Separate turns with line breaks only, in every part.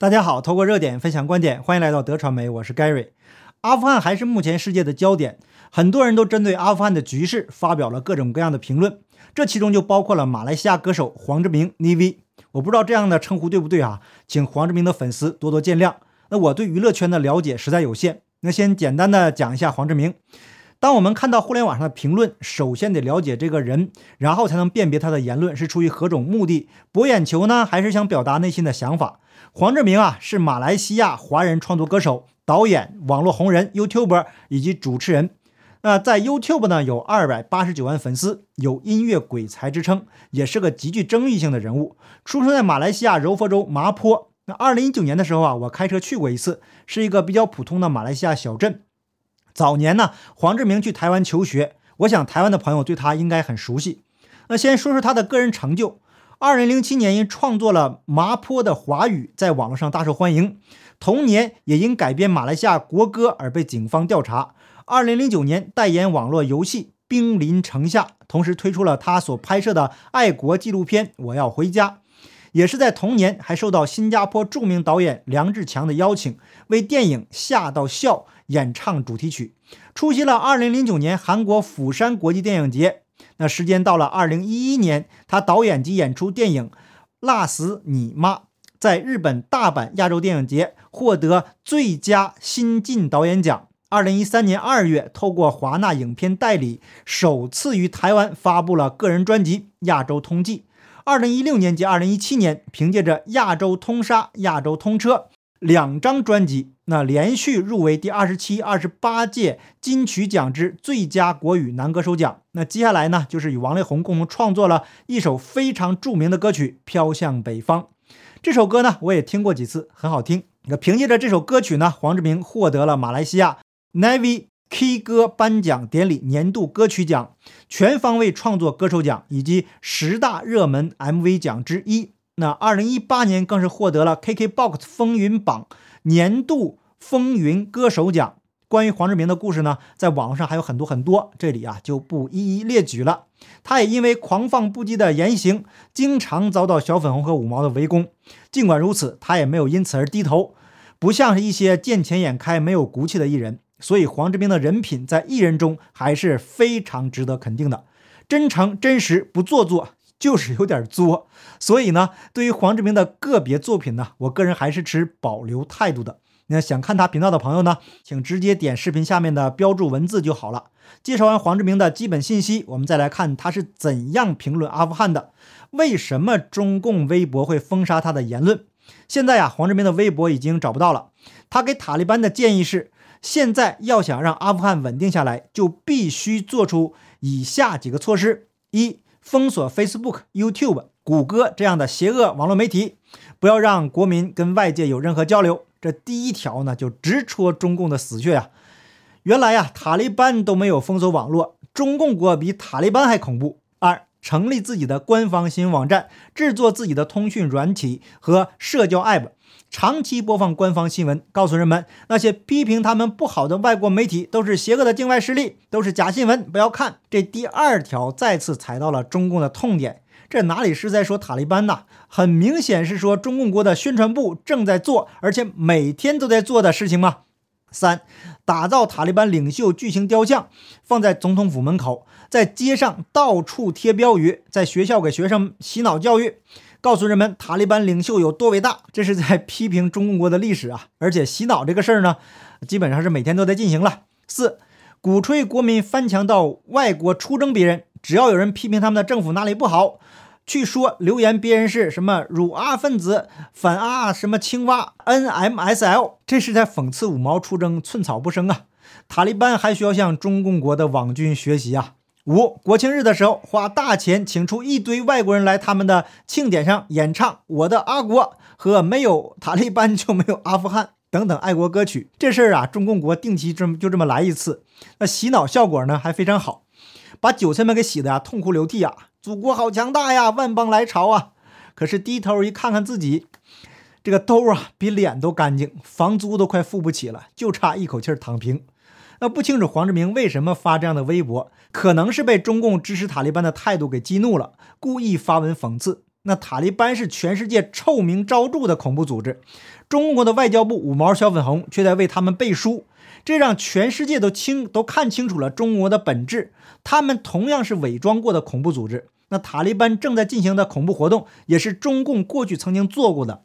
大家好，透过热点分享观点，欢迎来到德传媒，我是 Gary。阿富汗还是目前世界的焦点，很多人都针对阿富汗的局势发表了各种各样的评论，这其中就包括了马来西亚歌手黄志明 Nivi。我不知道这样的称呼对不对啊，请黄志明的粉丝多多见谅。那我对娱乐圈的了解实在有限，那先简单的讲一下黄志明。当我们看到互联网上的评论，首先得了解这个人，然后才能辨别他的言论是出于何种目的，博眼球呢，还是想表达内心的想法？黄志明啊，是马来西亚华人创作歌手、导演、网络红人、YouTuber 以及主持人。那在 YouTube 呢，有二百八十九万粉丝，有音乐鬼才之称，也是个极具争议性的人物。出生在马来西亚柔佛州麻坡。那二零一九年的时候啊，我开车去过一次，是一个比较普通的马来西亚小镇。早年呢，黄志明去台湾求学，我想台湾的朋友对他应该很熟悉。那先说说他的个人成就。二零零七年因创作了麻坡的华语，在网络上大受欢迎。同年也因改编马来西亚国歌而被警方调查。二零零九年代言网络游戏《兵临城下》，同时推出了他所拍摄的爱国纪录片《我要回家》。也是在同年，还受到新加坡著名导演梁志强的邀请，为电影《吓到笑》演唱主题曲，出席了2009年韩国釜山国际电影节。那时间到了2011年，他导演及演出电影《辣死你妈》，在日本大阪亚洲电影节获得最佳新晋导演奖。2013年2月，透过华纳影片代理，首次于台湾发布了个人专辑《亚洲通记》。二零一六年及二零一七年，凭借着《亚洲通杀》《亚洲通车》两张专辑，那连续入围第二十七、二十八届金曲奖之最佳国语男歌手奖。那接下来呢，就是与王力宏共同创作了一首非常著名的歌曲《飘向北方》。这首歌呢，我也听过几次，很好听。那凭借着这首歌曲呢，黄志明获得了马来西亚 Navy。K 歌颁奖典礼年度歌曲奖、全方位创作歌手奖以及十大热门 MV 奖之一。那二零一八年更是获得了 KKBOX 风云榜年度风云歌手奖。关于黄志明的故事呢，在网络上还有很多很多，这里啊就不一一列举了。他也因为狂放不羁的言行，经常遭到小粉红和五毛的围攻。尽管如此，他也没有因此而低头，不像是一些见钱眼开、没有骨气的艺人。所以黄志明的人品在艺人中还是非常值得肯定的，真诚、真实、不做作，就是有点作。所以呢，对于黄志明的个别作品呢，我个人还是持保留态度的。那想看他频道的朋友呢，请直接点视频下面的标注文字就好了。介绍完黄志明的基本信息，我们再来看他是怎样评论阿富汗的。为什么中共微博会封杀他的言论？现在呀，黄志明的微博已经找不到了。他给塔利班的建议是。现在要想让阿富汗稳定下来，就必须做出以下几个措施：一、封锁 Facebook、YouTube、谷歌这样的邪恶网络媒体，不要让国民跟外界有任何交流。这第一条呢，就直戳中共的死穴呀！原来呀，塔利班都没有封锁网络，中共国比塔利班还恐怖。二、成立自己的官方新网站，制作自己的通讯软体和社交 App。长期播放官方新闻，告诉人们那些批评他们不好的外国媒体都是邪恶的境外势力，都是假新闻，不要看。这第二条再次踩到了中共的痛点，这哪里是在说塔利班呐？很明显是说中共国的宣传部正在做，而且每天都在做的事情吗？三，打造塔利班领袖巨型雕像，放在总统府门口，在街上到处贴标语，在学校给学生洗脑教育。告诉人们塔利班领袖有多伟大，这是在批评中共国的历史啊！而且洗脑这个事儿呢，基本上是每天都在进行了。四，鼓吹国民翻墙到外国出征别人，只要有人批评他们的政府哪里不好，去说留言别人是什么辱阿分子、反阿什么青蛙 NMSL，这是在讽刺五毛出征寸草不生啊！塔利班还需要向中共国的网军学习啊！五国庆日的时候，花大钱请出一堆外国人来他们的庆典上演唱《我的阿国》和“没有塔利班就没有阿富汗”等等爱国歌曲。这事儿啊，中共国定期这么就这么来一次，那洗脑效果呢还非常好，把韭菜们给洗的呀痛哭流涕啊！祖国好强大呀，万邦来朝啊！可是低头一看看自己，这个兜啊比脸都干净，房租都快付不起了，就差一口气躺平。那不清楚黄志明为什么发这样的微博，可能是被中共支持塔利班的态度给激怒了，故意发文讽刺。那塔利班是全世界臭名昭著的恐怖组织，中国的外交部五毛小粉红却在为他们背书，这让全世界都清都看清楚了中国的本质，他们同样是伪装过的恐怖组织。那塔利班正在进行的恐怖活动，也是中共过去曾经做过的，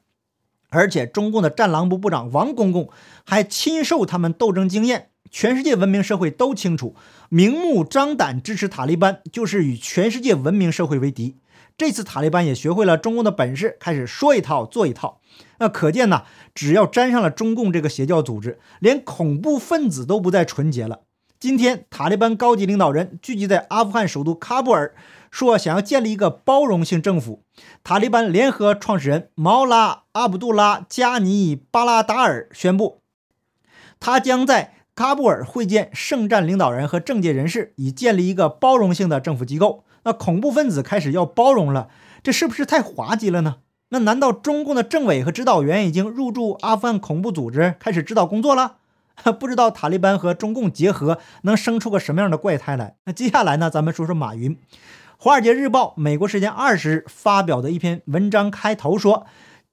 而且中共的战狼部部长王公公还亲授他们斗争经验。全世界文明社会都清楚，明目张胆支持塔利班就是与全世界文明社会为敌。这次塔利班也学会了中共的本事，开始说一套做一套。那可见呢，只要沾上了中共这个邪教组织，连恐怖分子都不再纯洁了。今天，塔利班高级领导人聚集在阿富汗首都喀布尔。说想要建立一个包容性政府，塔利班联合创始人毛拉阿卜杜拉加尼巴拉达尔宣布，他将在喀布尔会见圣战领导人和政界人士，以建立一个包容性的政府机构。那恐怖分子开始要包容了，这是不是太滑稽了呢？那难道中共的政委和指导员已经入驻阿富汗恐怖组织，开始指导工作了？不知道塔利班和中共结合能生出个什么样的怪胎来？那接下来呢？咱们说说马云。《华尔街日报》美国时间二十日发表的一篇文章开头说：“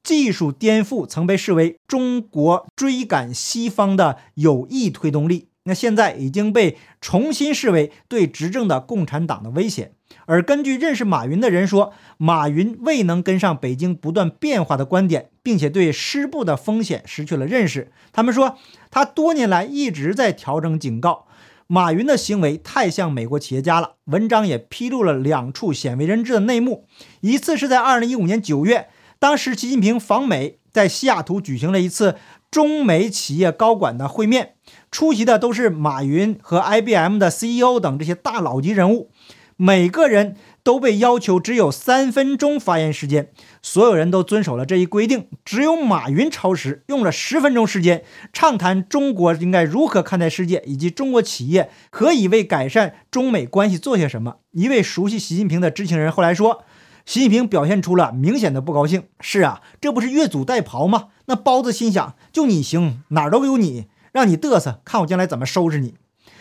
技术颠覆曾被视为中国追赶西方的有益推动力，那现在已经被重新视为对执政的共产党的威胁。”而根据认识马云的人说，马云未能跟上北京不断变化的观点，并且对失步的风险失去了认识。他们说，他多年来一直在调整警告。马云的行为太像美国企业家了。文章也披露了两处鲜为人知的内幕：一次是在2015年9月，当时习近平访美，在西雅图举行了一次中美企业高管的会面，出席的都是马云和 IBM 的 CEO 等这些大佬级人物，每个人。都被要求只有三分钟发言时间，所有人都遵守了这一规定。只有马云超时，用了十分钟时间畅谈中国应该如何看待世界，以及中国企业可以为改善中美关系做些什么。一位熟悉习近平的知情人后来说，习近平表现出了明显的不高兴。是啊，这不是越俎代庖吗？那包子心想，就你行，哪儿都有你，让你嘚瑟，看我将来怎么收拾你。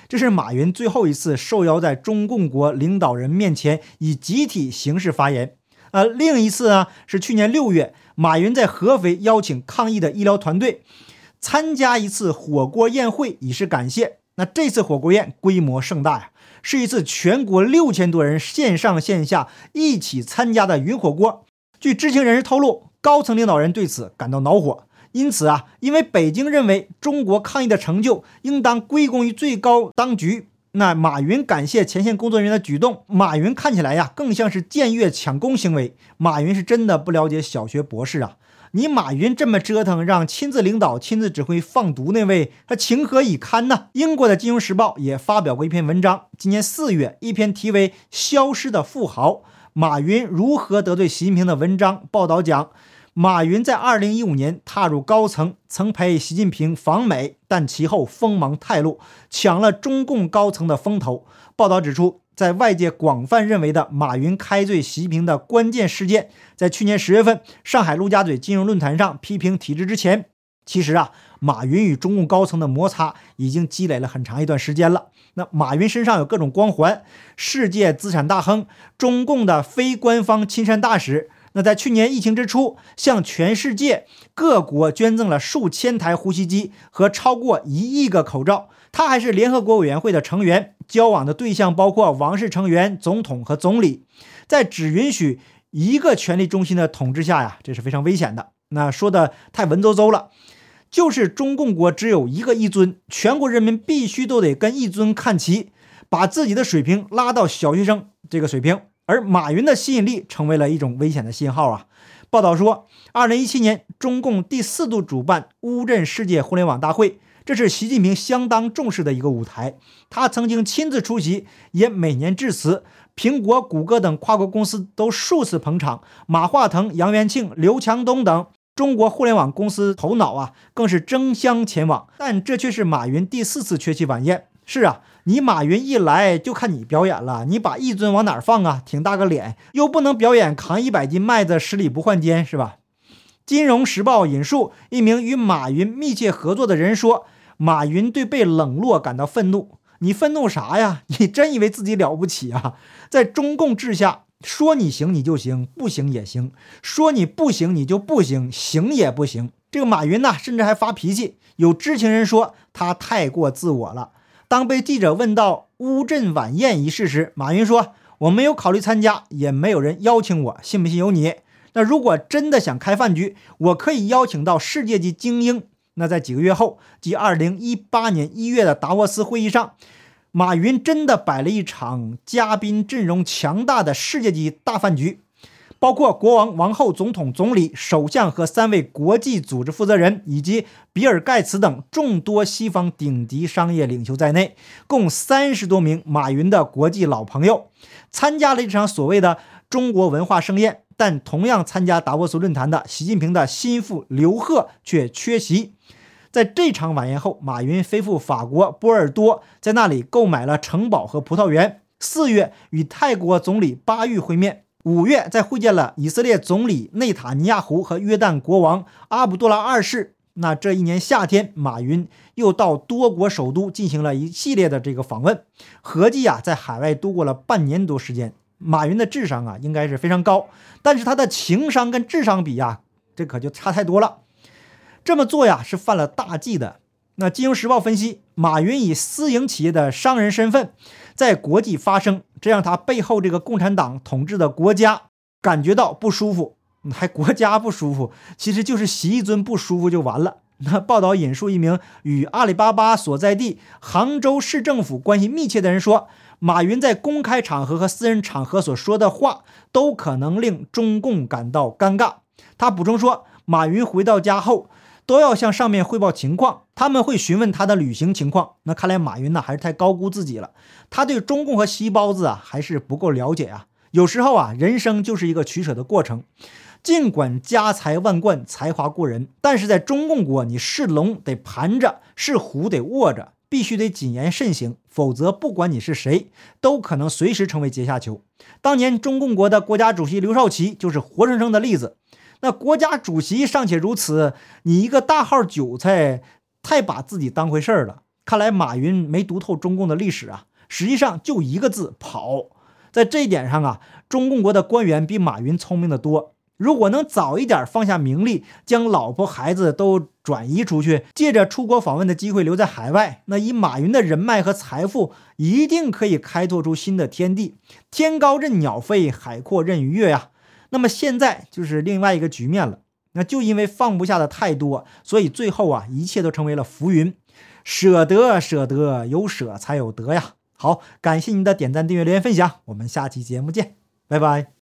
这是马云最后一次受邀在中共国领导人面前以集体形式发言。呃，另一次呢是去年六月，马云在合肥邀请抗疫的医疗团队参加一次火锅宴会，以示感谢。那这次火锅宴规模盛大呀，是一次全国六千多人线上线下一起参加的云火锅。据知情人士透露，高层领导人对此感到恼火。因此啊，因为北京认为中国抗疫的成就应当归功于最高当局，那马云感谢前线工作人员的举动，马云看起来呀更像是僭越抢功行为。马云是真的不了解小学博士啊！你马云这么折腾，让亲自领导、亲自指挥放毒那位，他情何以堪呢？英国的《金融时报》也发表过一篇文章，今年四月，一篇题为《消失的富豪：马云如何得罪习近平》的文章，报道讲。马云在二零一五年踏入高层，曾陪习近平访美，但其后锋芒太露，抢了中共高层的风头。报道指出，在外界广泛认为的马云开罪习近平的关键事件，在去年十月份上海陆家嘴金融论坛上批评体制之前，其实啊，马云与中共高层的摩擦已经积累了很长一段时间了。那马云身上有各种光环：世界资产大亨、中共的非官方亲善大使。那在去年疫情之初，向全世界各国捐赠了数千台呼吸机和超过一亿个口罩。他还是联合国委员会的成员，交往的对象包括王室成员、总统和总理。在只允许一个权力中心的统治下呀，这是非常危险的。那说的太文绉绉了，就是中共国只有一个一尊，全国人民必须都得跟一尊看齐，把自己的水平拉到小学生这个水平。而马云的吸引力成为了一种危险的信号啊！报道说，二零一七年中共第四度主办乌镇世界互联网大会，这是习近平相当重视的一个舞台。他曾经亲自出席，也每年致辞。苹果、谷歌等跨国公司都数次捧场，马化腾、杨元庆、刘强东等中国互联网公司头脑啊，更是争相前往。但这却是马云第四次缺席晚宴。是啊。你马云一来就看你表演了，你把一尊往哪放啊？挺大个脸，又不能表演扛一百斤麦子十里不换肩，是吧？金融时报引述一名与马云密切合作的人说：“马云对被冷落感到愤怒。你愤怒啥呀？你真以为自己了不起啊？在中共治下，说你行你就行，不行也行；说你不行你就不行，行也不行。这个马云呢，甚至还发脾气。有知情人说他太过自我了。当被记者问到乌镇晚宴一事时，马云说：“我没有考虑参加，也没有人邀请我，信不信由你。那如果真的想开饭局，我可以邀请到世界级精英。”那在几个月后，即二零一八年一月的达沃斯会议上。马云真的摆了一场嘉宾阵容强大的世界级大饭局，包括国王、王后、总统、总理、首相和三位国际组织负责人，以及比尔·盖茨等众多西方顶级商业领袖在内，共三十多名马云的国际老朋友参加了这场所谓的中国文化盛宴。但同样参加达沃斯论坛的习近平的心腹刘鹤却缺席。在这场晚宴后，马云飞赴法国波尔多，在那里购买了城堡和葡萄园。四月与泰国总理巴育会面，五月在会见了以色列总理内塔尼亚胡和约旦国王阿卜杜拉二世。那这一年夏天，马云又到多国首都进行了一系列的这个访问，合计啊，在海外度过了半年多时间。马云的智商啊，应该是非常高，但是他的情商跟智商比呀，这可就差太多了。这么做呀，是犯了大忌的。那《金融时报》分析，马云以私营企业的商人身份在国际发声，这让他背后这个共产党统治的国家感觉到不舒服，还国家不舒服，其实就是习一尊不舒服就完了。那报道引述一名与阿里巴巴所在地杭州市政府关系密切的人说，马云在公开场合和私人场合所说的话，都可能令中共感到尴尬。他补充说，马云回到家后。都要向上面汇报情况，他们会询问他的旅行情况。那看来马云呢还是太高估自己了，他对中共和西包子啊还是不够了解啊。有时候啊，人生就是一个取舍的过程。尽管家财万贯、才华过人，但是在中共国，你是龙得盘着，是虎得卧着，必须得谨言慎行，否则不管你是谁，都可能随时成为阶下囚。当年中共国的国家主席刘少奇就是活生生的例子。那国家主席尚且如此，你一个大号韭菜，太把自己当回事儿了。看来马云没读透中共的历史啊，实际上就一个字跑。在这一点上啊，中共国的官员比马云聪明的多。如果能早一点放下名利，将老婆孩子都转移出去，借着出国访问的机会留在海外，那以马云的人脉和财富，一定可以开拓出新的天地。天高任鸟飞，海阔任鱼跃呀。那么现在就是另外一个局面了，那就因为放不下的太多，所以最后啊，一切都成为了浮云。舍得，舍得，有舍才有得呀。好，感谢您的点赞、订阅、留言、分享，我们下期节目见，拜拜。